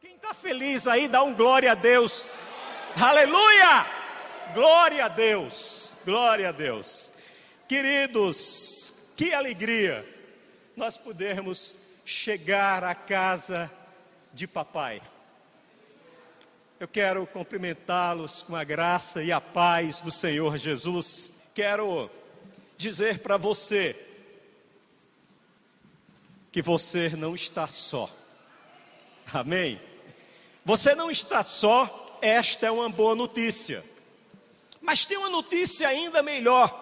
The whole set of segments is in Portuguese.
Quem está feliz aí, dá um glória a Deus. Aleluia! Glória a Deus, glória a Deus. Queridos, que alegria nós podermos chegar à casa de papai. Eu quero cumprimentá-los com a graça e a paz do Senhor Jesus. Quero dizer para você que você não está só. Amém? Você não está só, esta é uma boa notícia. Mas tem uma notícia ainda melhor.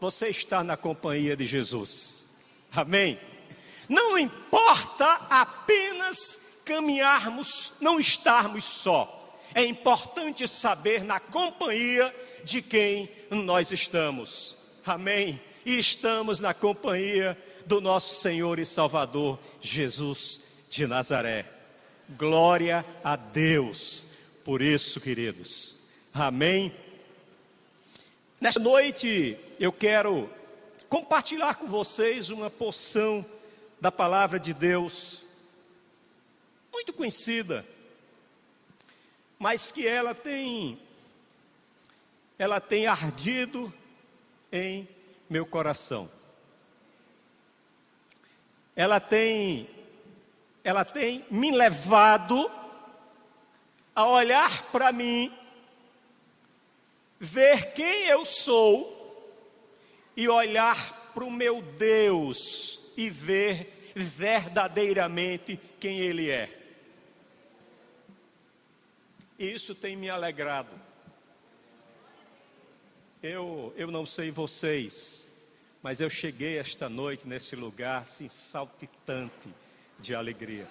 Você está na companhia de Jesus. Amém? Não importa apenas caminharmos, não estarmos só. É importante saber na companhia de quem nós estamos. Amém? E estamos na companhia do nosso Senhor e Salvador Jesus de Nazaré. Glória a Deus por isso, queridos. Amém. Nesta noite eu quero compartilhar com vocês uma porção da palavra de Deus muito conhecida, mas que ela tem ela tem ardido em meu coração. Ela tem ela tem me levado a olhar para mim, ver quem eu sou e olhar para o meu Deus e ver verdadeiramente quem Ele é. Isso tem me alegrado. Eu, eu não sei vocês, mas eu cheguei esta noite nesse lugar assim saltitante de alegria.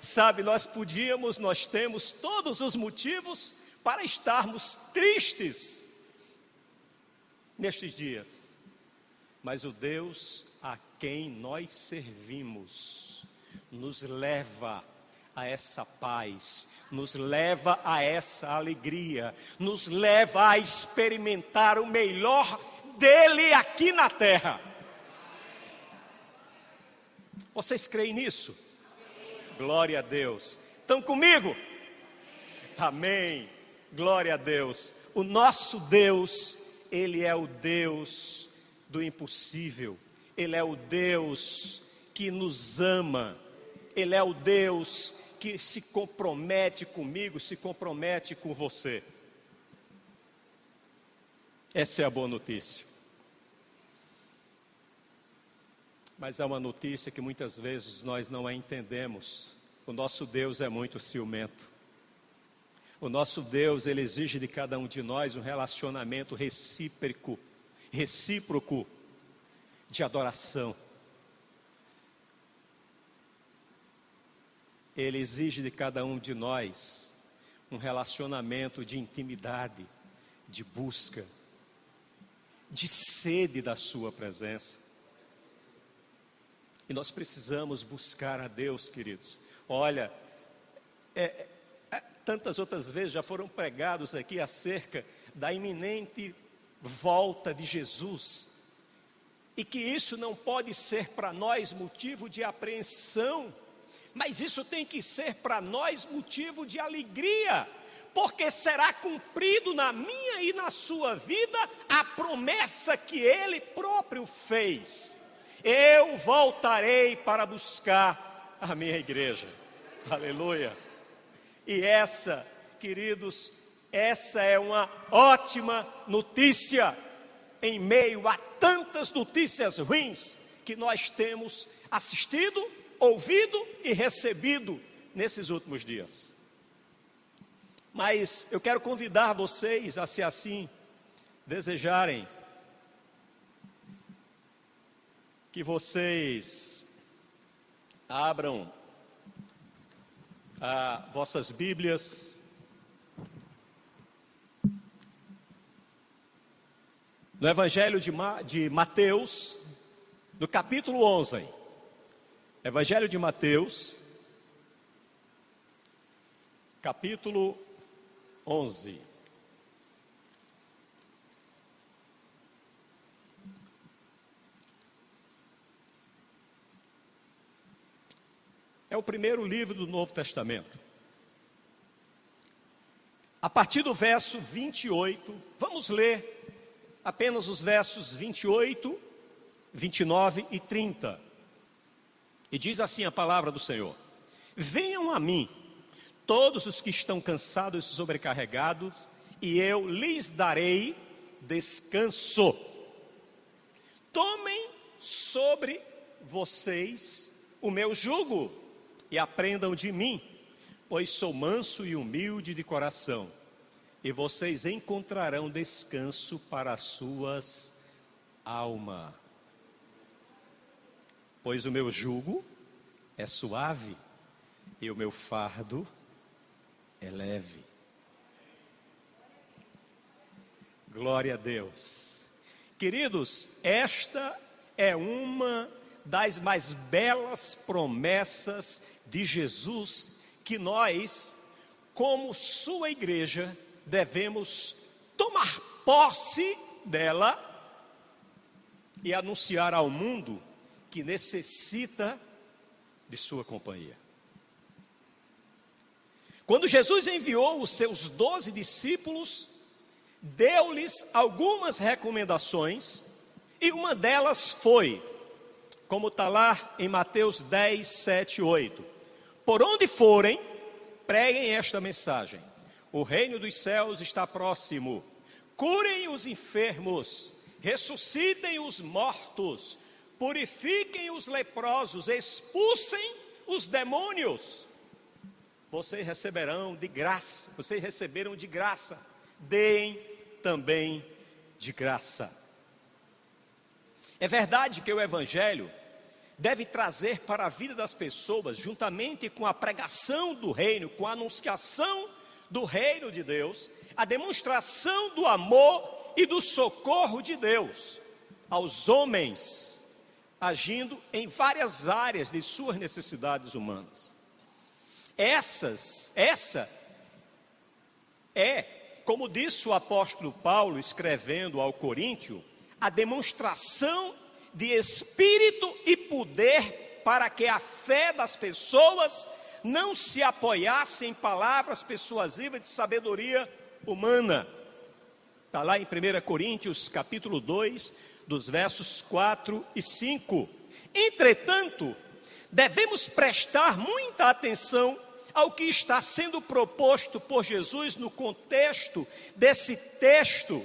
Sabe, nós podíamos, nós temos todos os motivos para estarmos tristes nestes dias, mas o Deus a quem nós servimos nos leva a essa paz, nos leva a essa alegria, nos leva a experimentar o melhor dele aqui na terra. Vocês creem nisso? Glória a Deus. Estão comigo? Amém. Glória a Deus. O nosso Deus, Ele é o Deus do impossível. Ele é o Deus que nos ama. Ele é o Deus que se compromete comigo, se compromete com você. Essa é a boa notícia. Mas é uma notícia que muitas vezes nós não a entendemos. O nosso Deus é muito ciumento. O nosso Deus, ele exige de cada um de nós um relacionamento recíproco, recíproco de adoração. Ele exige de cada um de nós um relacionamento de intimidade, de busca, de sede da Sua presença. E nós precisamos buscar a Deus, queridos. Olha, é, é, tantas outras vezes já foram pregados aqui acerca da iminente volta de Jesus. E que isso não pode ser para nós motivo de apreensão, mas isso tem que ser para nós motivo de alegria, porque será cumprido na minha e na sua vida a promessa que Ele próprio fez eu voltarei para buscar a minha igreja. Aleluia. E essa, queridos, essa é uma ótima notícia em meio a tantas notícias ruins que nós temos assistido, ouvido e recebido nesses últimos dias. Mas eu quero convidar vocês a, se assim desejarem, que vocês abram ah, vossas Bíblias. No Evangelho de, Ma, de Mateus, no capítulo 11. Evangelho de Mateus, capítulo 11. É o primeiro livro do Novo Testamento. A partir do verso 28, vamos ler apenas os versos 28, 29 e 30. E diz assim a palavra do Senhor: Venham a mim, todos os que estão cansados e sobrecarregados, e eu lhes darei descanso. Tomem sobre vocês o meu jugo e aprendam de mim, pois sou manso e humilde de coração, e vocês encontrarão descanso para as suas almas. Pois o meu jugo é suave e o meu fardo é leve. Glória a Deus. Queridos, esta é uma das mais belas promessas de Jesus que nós, como sua igreja, devemos tomar posse dela e anunciar ao mundo que necessita de sua companhia. Quando Jesus enviou os seus doze discípulos, deu-lhes algumas recomendações, e uma delas foi, como está lá em Mateus 10, 7, 8: Por onde forem, preguem esta mensagem: O reino dos céus está próximo. Curem os enfermos, ressuscitem os mortos, purifiquem os leprosos, expulsem os demônios vocês receberão de graça, vocês receberam de graça, deem também de graça. É verdade que o Evangelho deve trazer para a vida das pessoas, juntamente com a pregação do reino, com a anunciação do reino de Deus, a demonstração do amor e do socorro de Deus aos homens, agindo em várias áreas de suas necessidades humanas. Essas, essa é, como disse o apóstolo Paulo escrevendo ao Coríntio, a demonstração de espírito e poder para que a fé das pessoas não se apoiasse em palavras persuasivas de sabedoria humana. Está lá em 1 Coríntios capítulo 2, dos versos 4 e 5. Entretanto, devemos prestar muita atenção ao que está sendo proposto por Jesus no contexto desse texto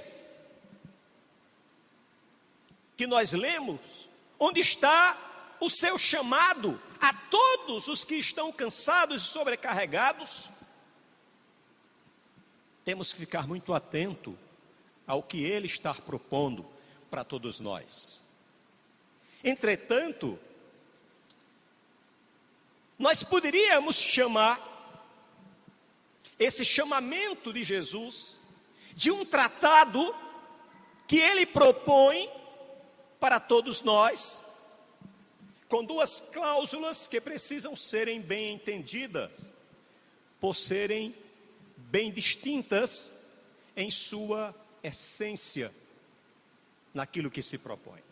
que nós lemos, onde está o seu chamado a todos os que estão cansados e sobrecarregados. Temos que ficar muito atento ao que ele está propondo para todos nós. Entretanto, nós poderíamos chamar esse chamamento de Jesus de um tratado que ele propõe para todos nós, com duas cláusulas que precisam serem bem entendidas, por serem bem distintas em sua essência, naquilo que se propõe.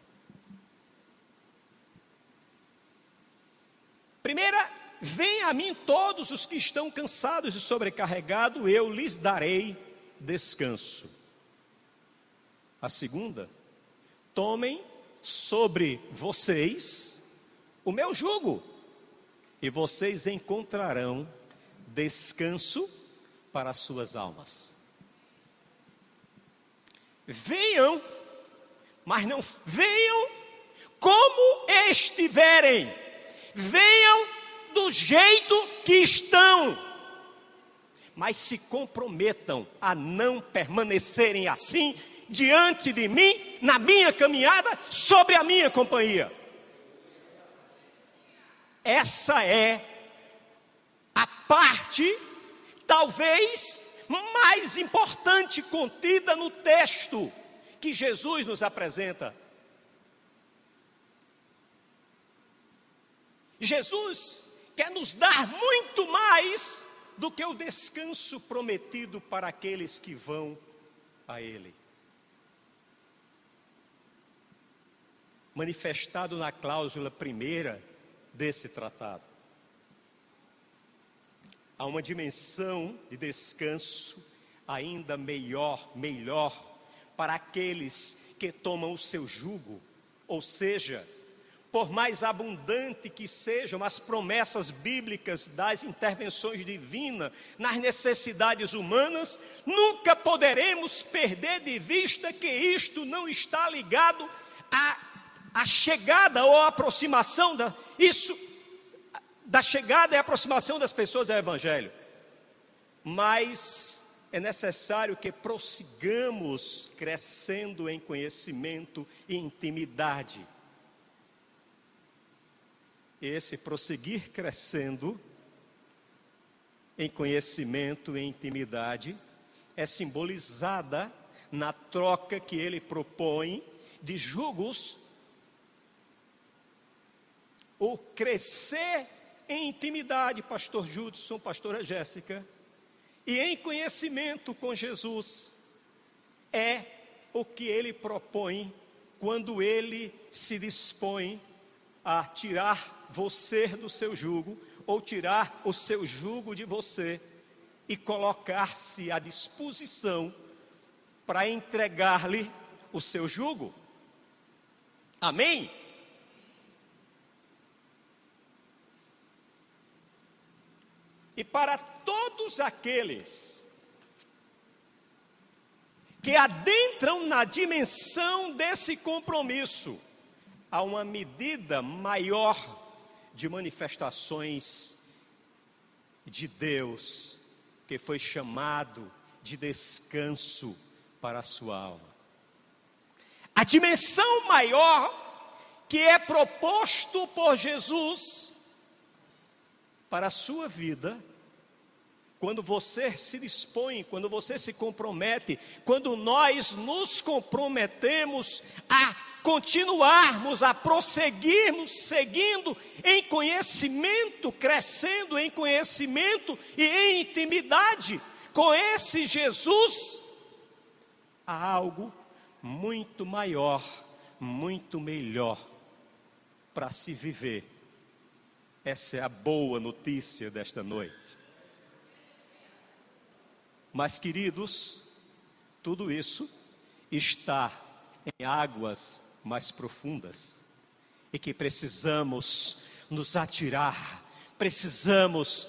Primeira, venha a mim todos os que estão cansados e sobrecarregados, eu lhes darei descanso. A segunda, tomem sobre vocês o meu jugo, e vocês encontrarão descanso para as suas almas. Venham, mas não venham como estiverem venham do jeito que estão, mas se comprometam a não permanecerem assim diante de mim, na minha caminhada, sobre a minha companhia. Essa é a parte, talvez, mais importante contida no texto que Jesus nos apresenta Jesus quer nos dar muito mais do que o descanso prometido para aqueles que vão a Ele. Manifestado na cláusula primeira desse tratado. há uma dimensão de descanso ainda melhor, melhor para aqueles que tomam o seu jugo, ou seja, por mais abundante que sejam as promessas bíblicas das intervenções divinas nas necessidades humanas, nunca poderemos perder de vista que isto não está ligado à, à chegada ou à aproximação da isso da chegada e aproximação das pessoas ao evangelho. Mas é necessário que prossigamos crescendo em conhecimento e intimidade. Esse prosseguir crescendo em conhecimento e intimidade é simbolizada na troca que ele propõe de julgos. O crescer em intimidade, pastor Judson, pastora Jéssica, e em conhecimento com Jesus é o que ele propõe quando ele se dispõe a tirar você do seu jugo ou tirar o seu jugo de você e colocar-se à disposição para entregar-lhe o seu jugo. Amém? E para todos aqueles que adentram na dimensão desse compromisso, há uma medida maior de manifestações de Deus, que foi chamado de descanso para a sua alma. A dimensão maior que é proposto por Jesus para a sua vida, quando você se dispõe, quando você se compromete, quando nós nos comprometemos a continuarmos, a prosseguirmos seguindo em conhecimento, crescendo em conhecimento e em intimidade com esse Jesus, há algo muito maior, muito melhor para se viver essa é a boa notícia desta noite. Mas, queridos, tudo isso está em águas mais profundas e que precisamos nos atirar, precisamos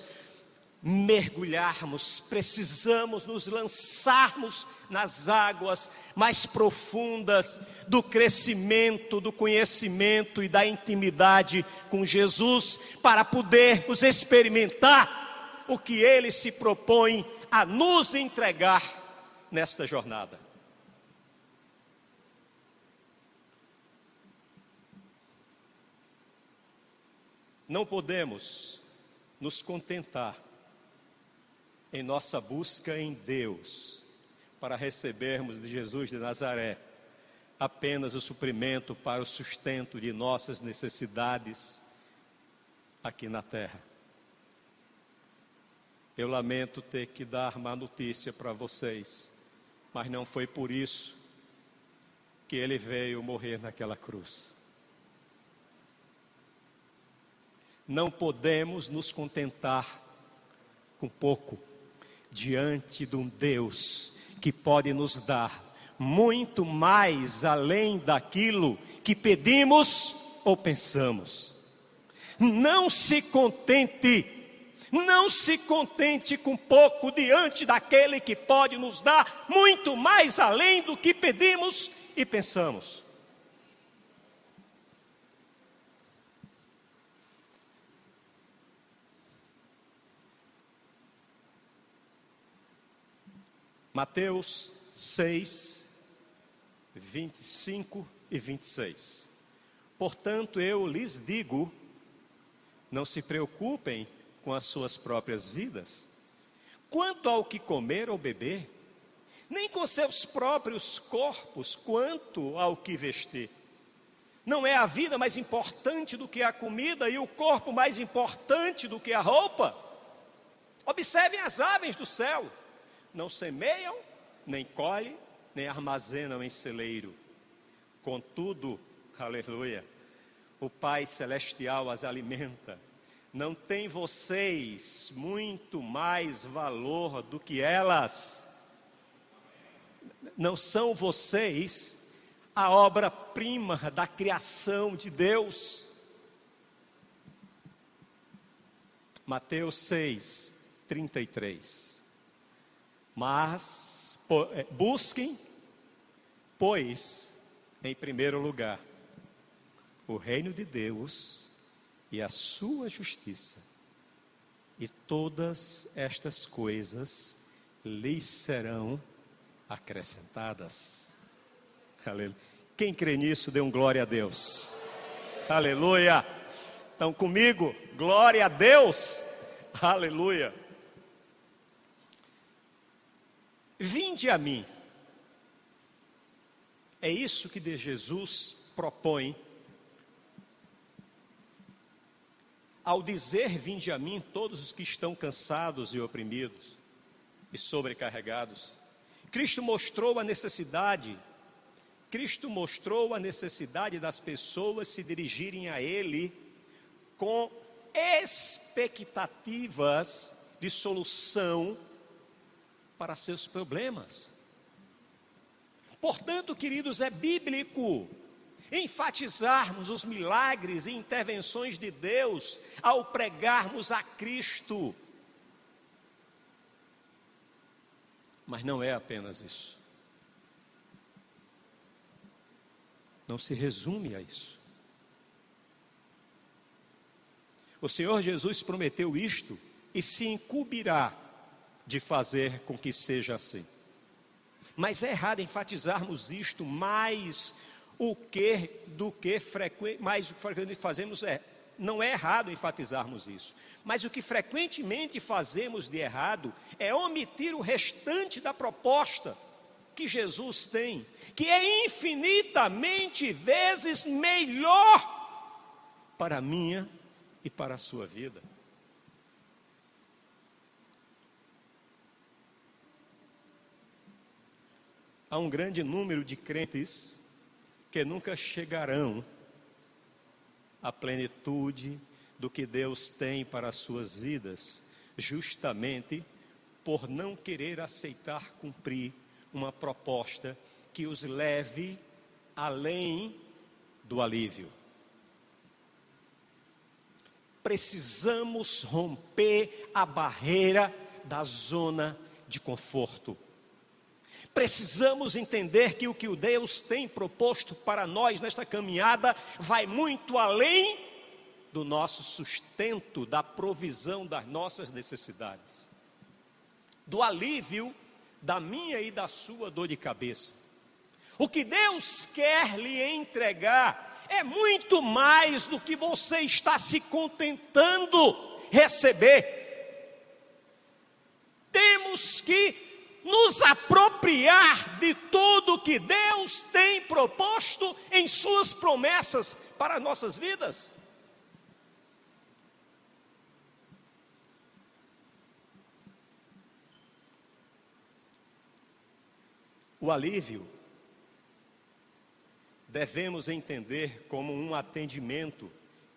mergulharmos, precisamos nos lançarmos nas águas mais profundas do crescimento, do conhecimento e da intimidade com Jesus, para podermos experimentar o que Ele se propõe a nos entregar nesta jornada. Não podemos nos contentar em nossa busca em Deus para recebermos de Jesus de Nazaré apenas o suprimento para o sustento de nossas necessidades aqui na terra. Eu lamento ter que dar má notícia para vocês, mas não foi por isso que ele veio morrer naquela cruz. Não podemos nos contentar com pouco diante de um Deus que pode nos dar muito mais além daquilo que pedimos ou pensamos. Não se contente, não se contente com pouco diante daquele que pode nos dar muito mais além do que pedimos e pensamos. Mateus 6, 25 e 26. Portanto, eu lhes digo: não se preocupem com as suas próprias vidas, quanto ao que comer ou beber, nem com seus próprios corpos, quanto ao que vestir. Não é a vida mais importante do que a comida e o corpo mais importante do que a roupa? Observem as aves do céu não semeiam, nem colhem, nem armazenam em celeiro. Contudo, aleluia, o Pai Celestial as alimenta. não tem vocês muito mais valor do que elas? Não são vocês a obra-prima da criação de Deus? Mateus 6, 33. Mas é, busquem, pois, em primeiro lugar, o reino de Deus e a sua justiça, e todas estas coisas lhes serão acrescentadas. Aleluia. Quem crê nisso, dê um glória a Deus. Aleluia. Então, comigo, glória a Deus. Aleluia. Vinde a mim. É isso que Jesus propõe ao dizer: Vinde a mim, todos os que estão cansados e oprimidos e sobrecarregados. Cristo mostrou a necessidade, Cristo mostrou a necessidade das pessoas se dirigirem a Ele com expectativas de solução para seus problemas. Portanto, queridos, é bíblico enfatizarmos os milagres e intervenções de Deus ao pregarmos a Cristo. Mas não é apenas isso. Não se resume a isso. O Senhor Jesus prometeu isto e se incumbirá de fazer com que seja assim. Mas é errado enfatizarmos isto mais o que do que frequente, mais o que frequentemente fazemos é não é errado enfatizarmos isso, mas o que frequentemente fazemos de errado é omitir o restante da proposta que Jesus tem, que é infinitamente vezes melhor para a minha e para a sua vida. Há um grande número de crentes que nunca chegarão à plenitude do que Deus tem para as suas vidas, justamente por não querer aceitar cumprir uma proposta que os leve além do alívio. Precisamos romper a barreira da zona de conforto. Precisamos entender que o que o Deus tem proposto para nós nesta caminhada vai muito além do nosso sustento, da provisão das nossas necessidades, do alívio da minha e da sua dor de cabeça. O que Deus quer lhe entregar é muito mais do que você está se contentando receber. Temos que nos apropriar de tudo que Deus tem proposto em Suas promessas para nossas vidas. O alívio devemos entender como um atendimento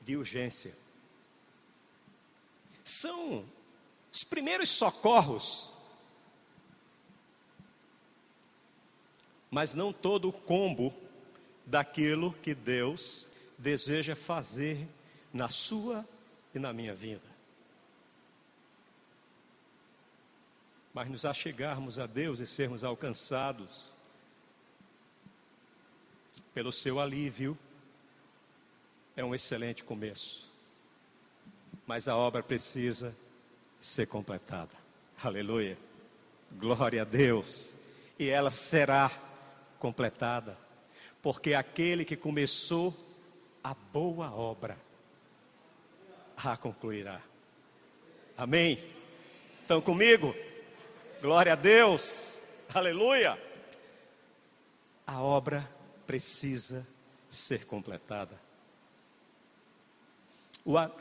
de urgência. São os primeiros socorros mas não todo o combo daquilo que Deus deseja fazer na sua e na minha vida. Mas nos achegarmos a Deus e sermos alcançados pelo seu alívio é um excelente começo. Mas a obra precisa ser completada. Aleluia. Glória a Deus. E ela será completada, porque aquele que começou a boa obra a concluirá. Amém? Estão comigo? Glória a Deus, aleluia. A obra precisa ser completada.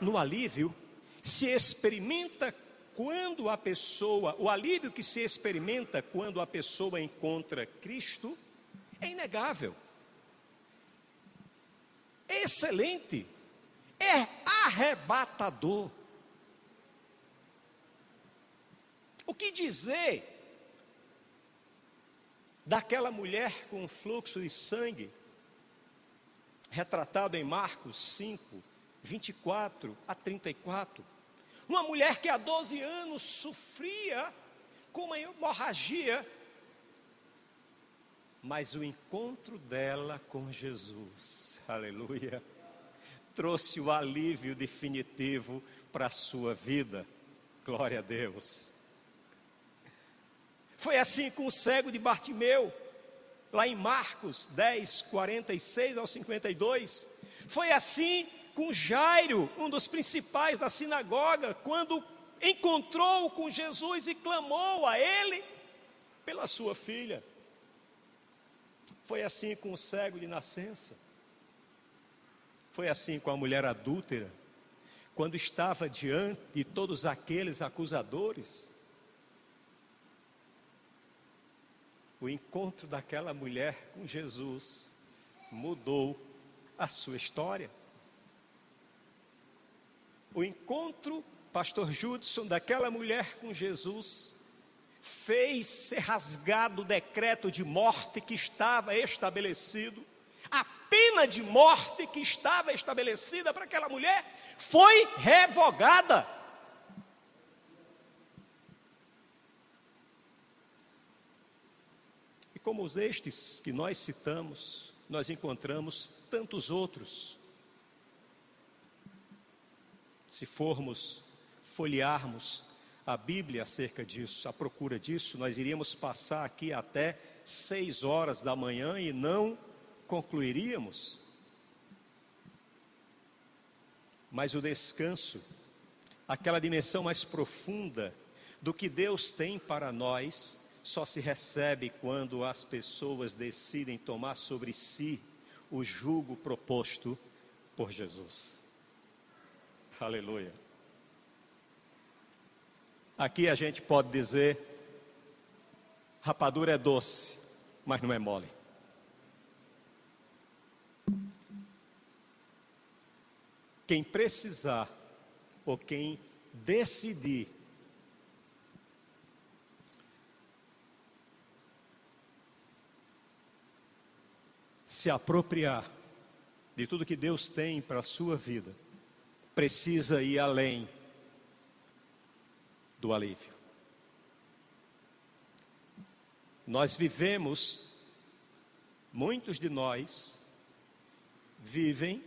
no alívio se experimenta quando a pessoa, o alívio que se experimenta quando a pessoa encontra Cristo é inegável, é excelente, é arrebatador. O que dizer daquela mulher com fluxo de sangue, retratado em Marcos 5, 24 a 34? Uma mulher que há 12 anos sofria com uma hemorragia mas o encontro dela com Jesus, aleluia, trouxe o alívio definitivo para a sua vida. Glória a Deus. Foi assim com o cego de Bartimeu, lá em Marcos 10, 46 ao 52. Foi assim com Jairo, um dos principais da sinagoga, quando encontrou com Jesus e clamou a ele pela sua filha. Foi assim com o cego de nascença. Foi assim com a mulher adúltera, quando estava diante de todos aqueles acusadores. O encontro daquela mulher com Jesus mudou a sua história. O encontro, pastor Judson, daquela mulher com Jesus fez ser rasgado o decreto de morte que estava estabelecido a pena de morte que estava estabelecida para aquela mulher foi revogada. E como os estes que nós citamos, nós encontramos tantos outros. Se formos folhearmos a Bíblia acerca disso, a procura disso, nós iríamos passar aqui até seis horas da manhã e não concluiríamos. Mas o descanso, aquela dimensão mais profunda do que Deus tem para nós, só se recebe quando as pessoas decidem tomar sobre si o jugo proposto por Jesus. Aleluia. Aqui a gente pode dizer: rapadura é doce, mas não é mole. Quem precisar ou quem decidir se apropriar de tudo que Deus tem para a sua vida, precisa ir além do alívio. Nós vivemos, muitos de nós vivem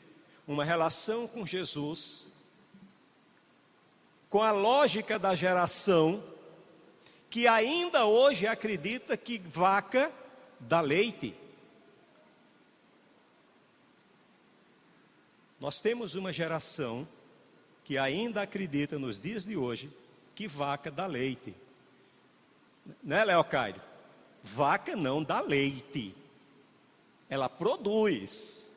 uma relação com Jesus, com a lógica da geração que ainda hoje acredita que vaca dá leite. Nós temos uma geração que ainda acredita nos dias de hoje que vaca dá leite. Né, Leocádio? Vaca não dá leite. Ela produz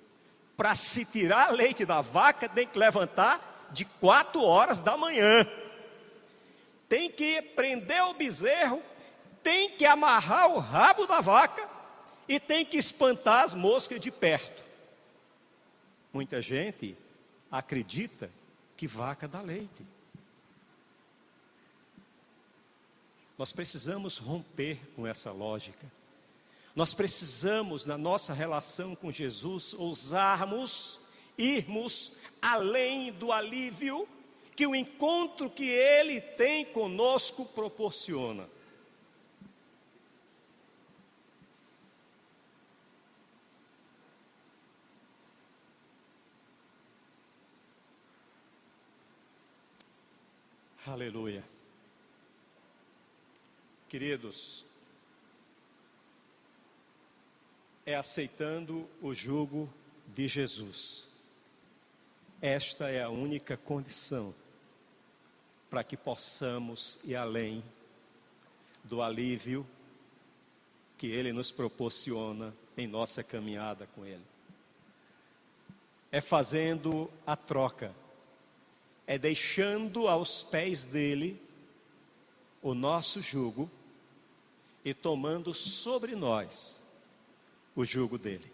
para se tirar leite da vaca, tem que levantar de quatro horas da manhã. Tem que prender o bezerro, tem que amarrar o rabo da vaca e tem que espantar as moscas de perto. Muita gente acredita que vaca dá leite. Nós precisamos romper com essa lógica. Nós precisamos, na nossa relação com Jesus, ousarmos irmos além do alívio que o encontro que Ele tem conosco proporciona. Aleluia. Queridos, é aceitando o jugo de Jesus. Esta é a única condição para que possamos ir além do alívio que Ele nos proporciona em nossa caminhada com Ele. É fazendo a troca, é deixando aos pés dele o nosso jugo e tomando sobre nós o jugo dele.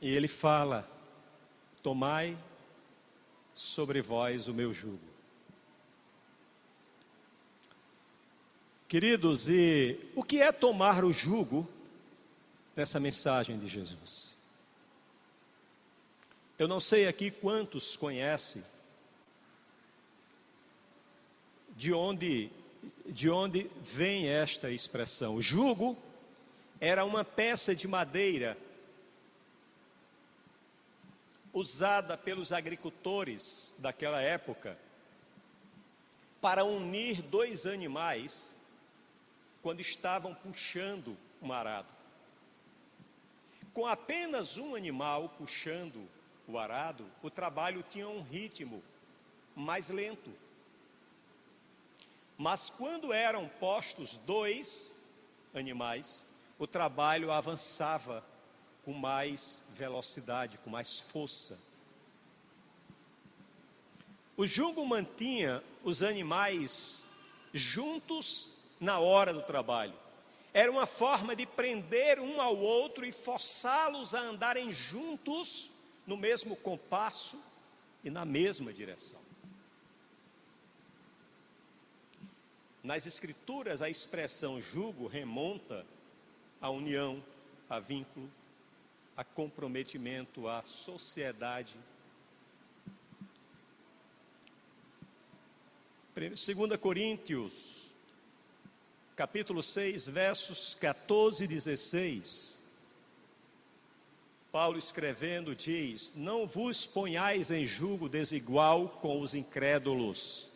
E ele fala: Tomai sobre vós o meu jugo. Queridos, e o que é tomar o jugo nessa mensagem de Jesus? Eu não sei aqui quantos conhecem de onde de onde vem esta expressão. O jugo era uma peça de madeira usada pelos agricultores daquela época para unir dois animais quando estavam puxando um arado. Com apenas um animal puxando o arado, o trabalho tinha um ritmo mais lento. Mas quando eram postos dois animais, o trabalho avançava com mais velocidade, com mais força. O jugo mantinha os animais juntos na hora do trabalho. Era uma forma de prender um ao outro e forçá-los a andarem juntos no mesmo compasso e na mesma direção. Nas Escrituras, a expressão jugo remonta à união, a vínculo, a comprometimento, à sociedade. 2 Coríntios, capítulo 6, versos 14 e 16. Paulo escrevendo diz: Não vos ponhais em julgo desigual com os incrédulos,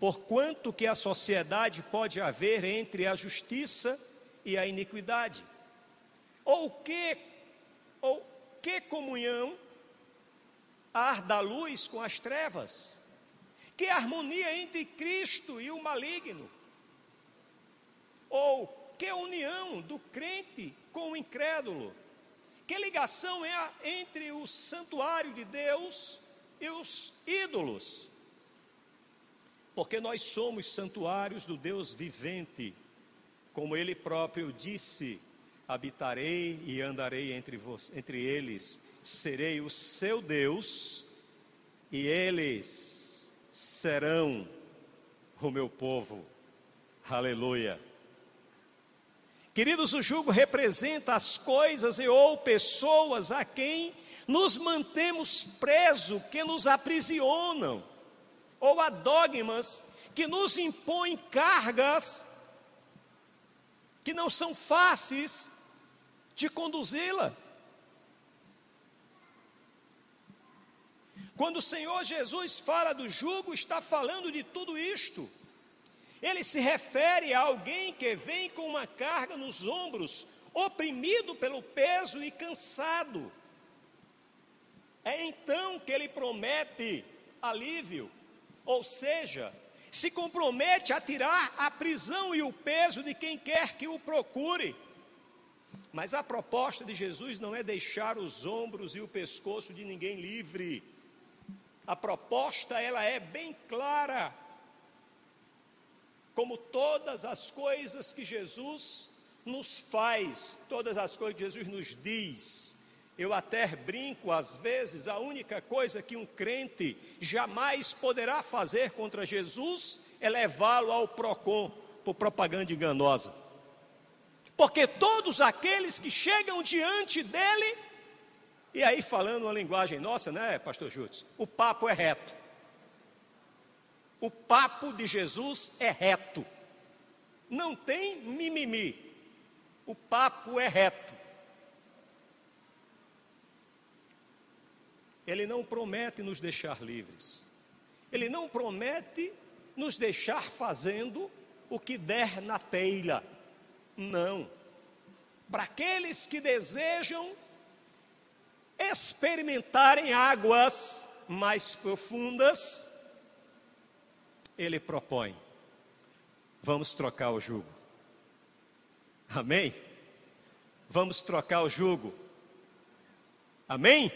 porquanto que a sociedade pode haver entre a justiça e a iniquidade? Ou que ou que comunhão há da luz com as trevas? Que harmonia entre Cristo e o maligno? Ou que união do crente com o incrédulo? Que ligação é entre o santuário de Deus e os ídolos? Porque nós somos santuários do Deus vivente, como ele próprio disse habitarei e andarei entre, vos, entre eles, serei o seu Deus, e eles serão o meu povo. Aleluia. Queridos, o jugo representa as coisas e ou pessoas a quem nos mantemos presos, que nos aprisionam, ou a dogmas que nos impõem cargas que não são fáceis de conduzi-la. Quando o Senhor Jesus fala do jugo, está falando de tudo isto. Ele se refere a alguém que vem com uma carga nos ombros, oprimido pelo peso e cansado. É então que ele promete alívio, ou seja, se compromete a tirar a prisão e o peso de quem quer que o procure. Mas a proposta de Jesus não é deixar os ombros e o pescoço de ninguém livre. A proposta ela é bem clara. Como todas as coisas que Jesus nos faz, todas as coisas que Jesus nos diz. Eu até brinco às vezes, a única coisa que um crente jamais poderá fazer contra Jesus é levá-lo ao PROCON por propaganda enganosa porque todos aqueles que chegam diante dele, e aí falando uma linguagem nossa, né, pastor Júlio? O papo é reto. O papo de Jesus é reto. Não tem mimimi. O papo é reto. Ele não promete nos deixar livres. Ele não promete nos deixar fazendo o que der na telha. Não. Para aqueles que desejam experimentarem águas mais profundas, ele propõe: vamos trocar o jugo. Amém? Vamos trocar o jugo. Amém?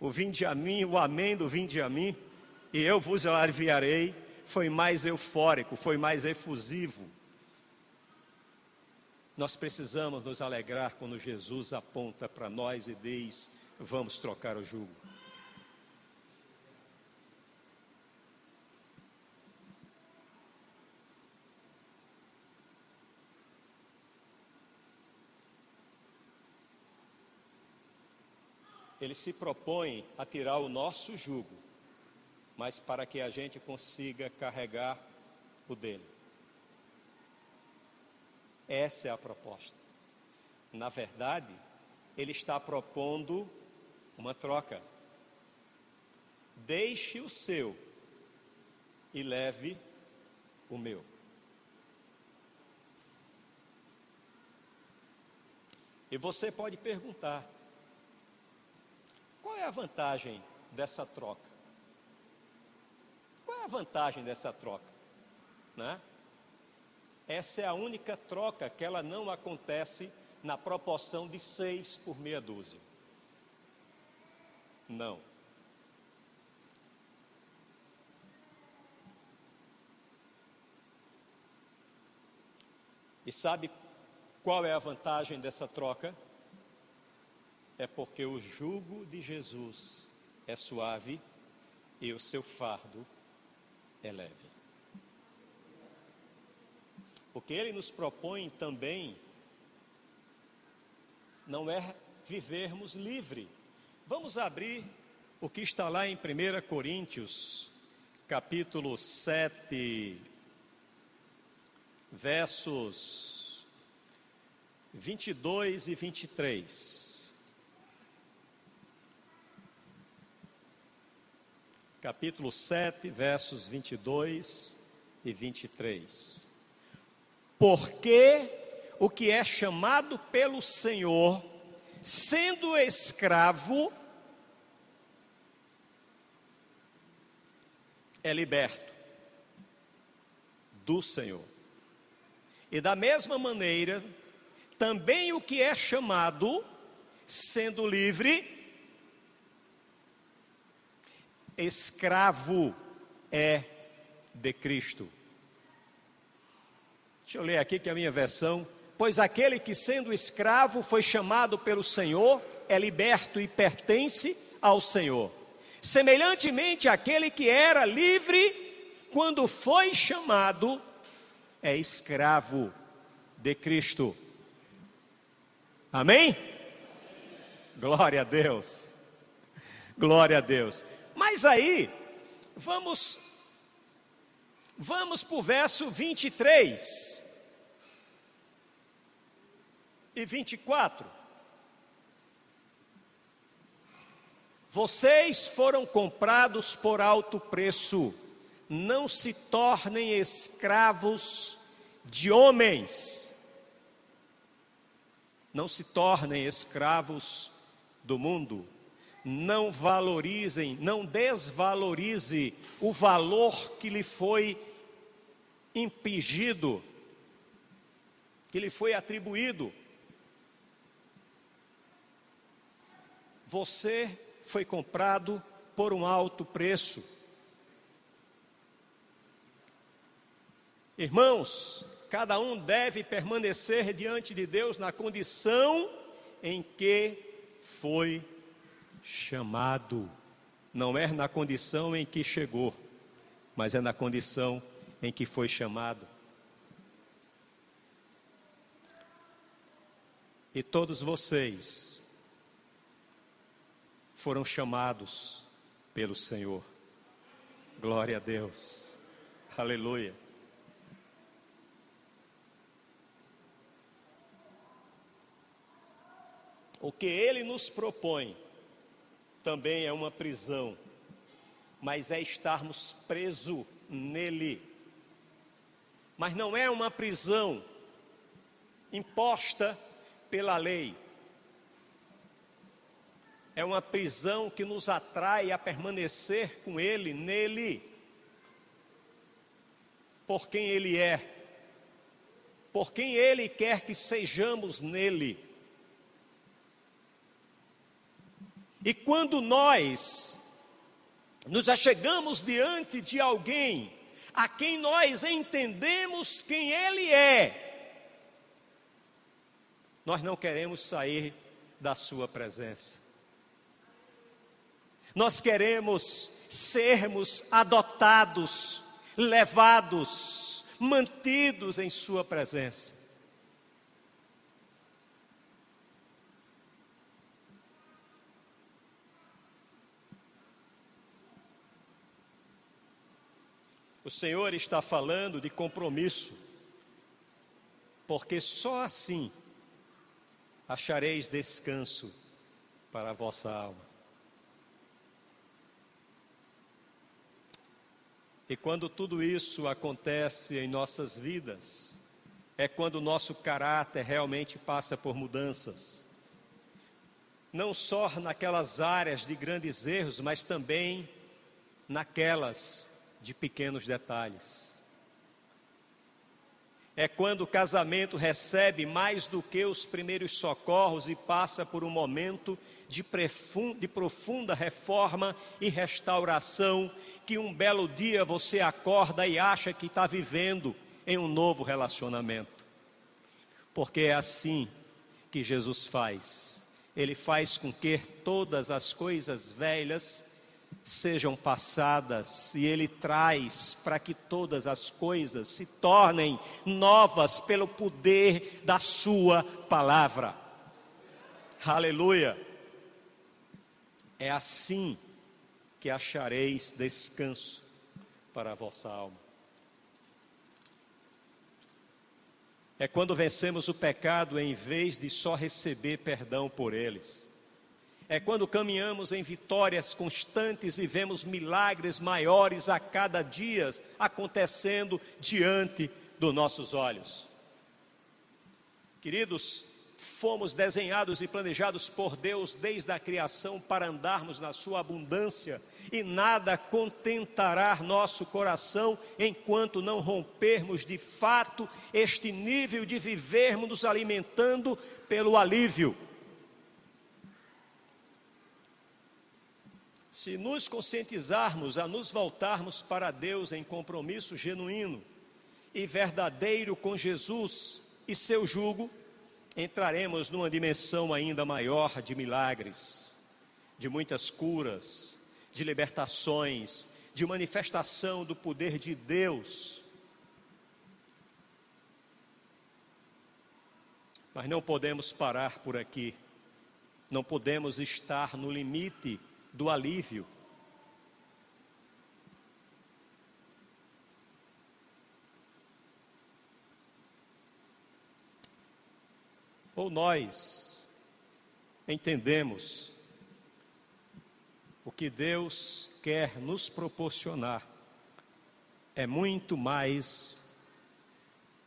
O vinde a mim, o amém do vinde a mim, e eu vos aliviarei foi mais eufórico, foi mais efusivo. Nós precisamos nos alegrar quando Jesus aponta para nós e diz: vamos trocar o jugo. Ele se propõe a tirar o nosso jugo, mas para que a gente consiga carregar o dele. Essa é a proposta. Na verdade, ele está propondo uma troca. Deixe o seu e leve o meu. E você pode perguntar: qual é a vantagem dessa troca? Qual é a vantagem dessa troca? Né? Essa é a única troca que ela não acontece na proporção de seis por meia dúzia. Não. E sabe qual é a vantagem dessa troca? É porque o jugo de Jesus é suave e o seu fardo é leve. O que ele nos propõe também não é vivermos livre. Vamos abrir o que está lá em 1 Coríntios, capítulo 7, versos 22 e 23. Capítulo 7, versos 22 e 23. Porque o que é chamado pelo Senhor, sendo escravo, é liberto do Senhor. E da mesma maneira, também o que é chamado, sendo livre, escravo é de Cristo. Deixa eu ler aqui que é a minha versão. Pois aquele que, sendo escravo, foi chamado pelo Senhor, é liberto e pertence ao Senhor. Semelhantemente, aquele que era livre, quando foi chamado, é escravo de Cristo. Amém? Glória a Deus. Glória a Deus. Mas aí, vamos vamos para o verso 23 e 24. Vocês foram comprados por alto preço não se tornem escravos de homens. Não se tornem escravos do mundo. Não valorizem, não desvalorize o valor que lhe foi impingido, que lhe foi atribuído. Você foi comprado por um alto preço. Irmãos, cada um deve permanecer diante de Deus na condição em que foi chamado. Não é na condição em que chegou, mas é na condição em que foi chamado. E todos vocês foram chamados pelo Senhor. Glória a Deus. Aleluia. O que ele nos propõe também é uma prisão, mas é estarmos presos nele. Mas não é uma prisão imposta pela lei. É uma prisão que nos atrai a permanecer com ele, nele, por quem ele é, por quem ele quer que sejamos nele. E quando nós nos achegamos diante de alguém a quem nós entendemos quem ele é, nós não queremos sair da sua presença. Nós queremos sermos adotados, levados, mantidos em Sua presença. O Senhor está falando de compromisso, porque só assim achareis descanso para a vossa alma. E quando tudo isso acontece em nossas vidas, é quando o nosso caráter realmente passa por mudanças. Não só naquelas áreas de grandes erros, mas também naquelas de pequenos detalhes. É quando o casamento recebe mais do que os primeiros socorros e passa por um momento de, profunda reforma e restauração, que um belo dia você acorda e acha que está vivendo em um novo relacionamento. Porque é assim que Jesus faz. Ele faz com que todas as coisas velhas sejam passadas e Ele traz para que todas as coisas se tornem novas pelo poder da Sua palavra. Aleluia! É assim que achareis descanso para a vossa alma. É quando vencemos o pecado em vez de só receber perdão por eles é quando caminhamos em vitórias constantes e vemos milagres maiores a cada dia acontecendo diante dos nossos olhos. Queridos, fomos desenhados e planejados por Deus desde a criação para andarmos na sua abundância e nada contentará nosso coração enquanto não rompermos de fato este nível de vivermos nos alimentando pelo alívio Se nos conscientizarmos a nos voltarmos para Deus em compromisso genuíno e verdadeiro com Jesus e seu jugo, entraremos numa dimensão ainda maior de milagres, de muitas curas, de libertações, de manifestação do poder de Deus. Mas não podemos parar por aqui, não podemos estar no limite do alívio. Ou nós entendemos o que Deus quer nos proporcionar é muito mais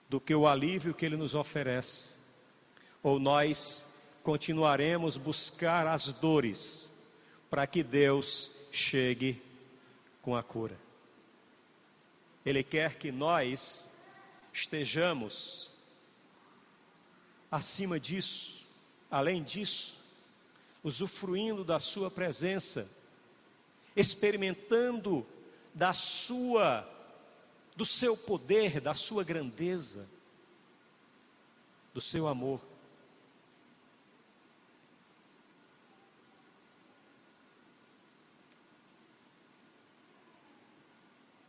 do que o alívio que Ele nos oferece, ou nós continuaremos buscar as dores para que Deus chegue com a cura. Ele quer que nós estejamos acima disso, além disso, usufruindo da Sua presença, experimentando da Sua, do Seu poder, da Sua grandeza, do Seu amor.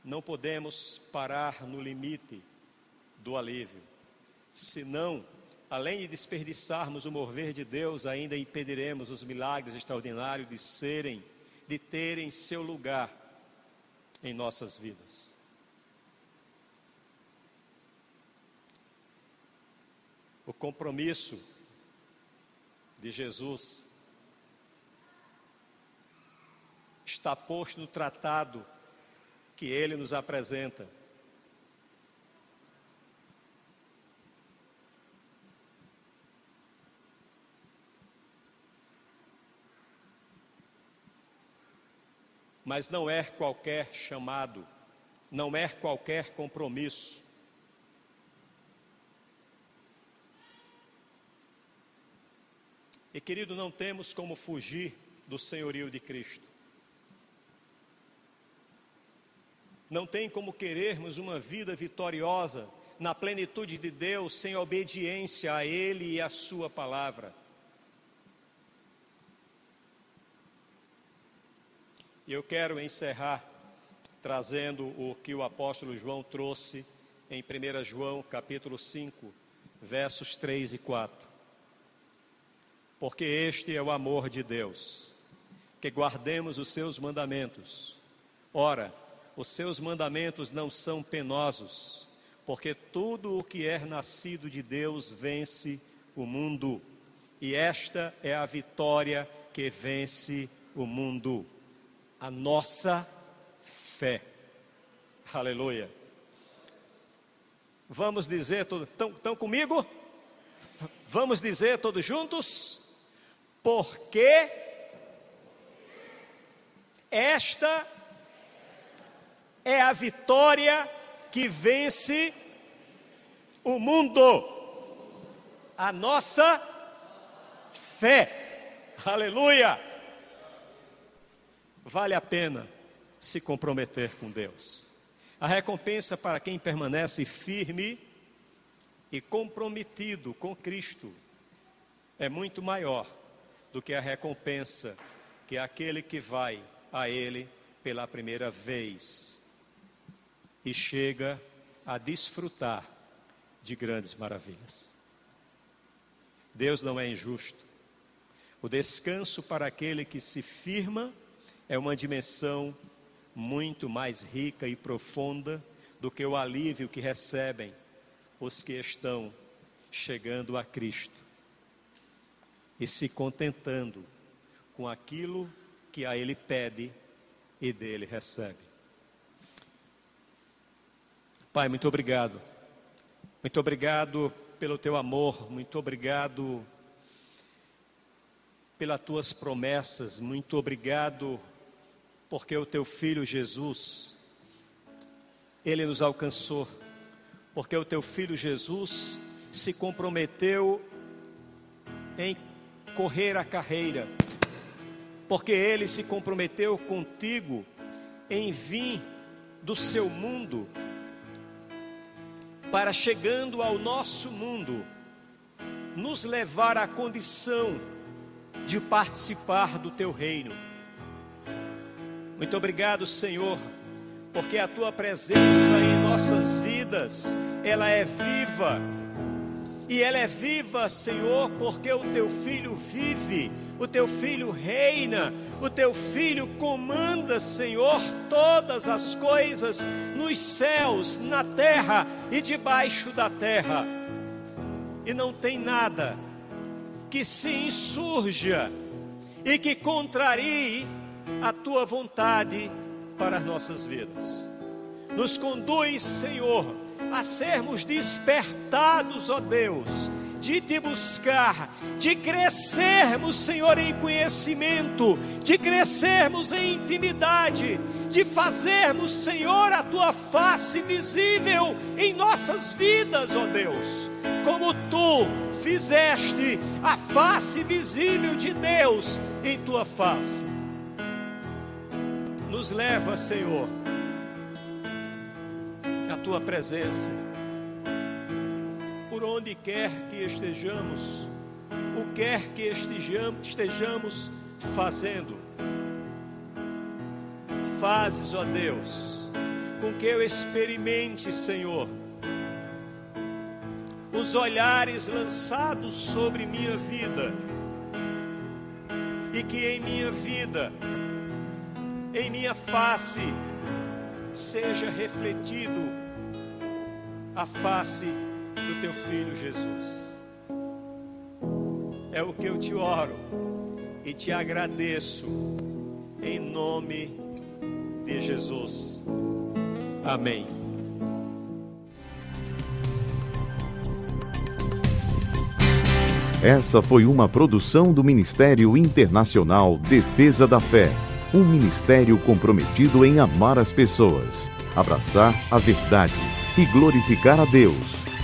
Não podemos parar no limite do alívio, senão, além de desperdiçarmos o mover de Deus, ainda impediremos os milagres extraordinários de serem, de terem seu lugar em nossas vidas. O compromisso de Jesus está posto no tratado que ele nos apresenta. Mas não é qualquer chamado, não é qualquer compromisso. E querido, não temos como fugir do senhorio de Cristo. Não tem como querermos uma vida vitoriosa na plenitude de Deus sem obediência a Ele e a Sua palavra. E eu quero encerrar trazendo o que o apóstolo João trouxe em 1 João, capítulo 5, versos 3 e 4. Porque este é o amor de Deus, que guardemos os seus mandamentos. Ora, os seus mandamentos não são penosos, porque tudo o que é nascido de Deus vence o mundo, e esta é a vitória que vence o mundo, a nossa fé. Aleluia. Vamos dizer, estão comigo? Vamos dizer todos juntos? Porque esta é a vitória que vence o mundo. A nossa fé. Aleluia! Vale a pena se comprometer com Deus. A recompensa para quem permanece firme e comprometido com Cristo é muito maior do que a recompensa que aquele que vai a Ele pela primeira vez e chega a desfrutar de grandes maravilhas. Deus não é injusto. O descanso para aquele que se firma é uma dimensão muito mais rica e profunda do que o alívio que recebem os que estão chegando a Cristo e se contentando com aquilo que a Ele pede e dele recebe. Pai, muito obrigado. Muito obrigado pelo teu amor, muito obrigado pelas tuas promessas, muito obrigado porque o teu filho Jesus, ele nos alcançou, porque o teu filho Jesus se comprometeu em correr a carreira, porque ele se comprometeu contigo em vir do seu mundo para chegando ao nosso mundo, nos levar à condição de participar do teu reino. Muito obrigado, Senhor, porque a tua presença em nossas vidas, ela é viva. E ela é viva, Senhor, porque o teu filho vive, o teu filho reina, o teu filho comanda, Senhor, todas as coisas nos céus, na terra e debaixo da terra. E não tem nada que se insurja e que contrarie a tua vontade para as nossas vidas. Nos conduz, Senhor, a sermos despertados, ó Deus, de te buscar, de crescermos, Senhor, em conhecimento, de crescermos em intimidade, de fazermos, Senhor, a tua face visível em nossas vidas, ó Deus, como tu fizeste a face visível de Deus em tua face. Nos leva, Senhor, à tua presença, onde quer que estejamos, o quer que estejamos, estejamos fazendo. Fazes, ó Deus, com que eu experimente, Senhor, os olhares lançados sobre minha vida, e que em minha vida em minha face seja refletido a face do teu filho Jesus. É o que eu te oro e te agradeço em nome de Jesus. Amém. Essa foi uma produção do Ministério Internacional Defesa da Fé um ministério comprometido em amar as pessoas, abraçar a verdade e glorificar a Deus.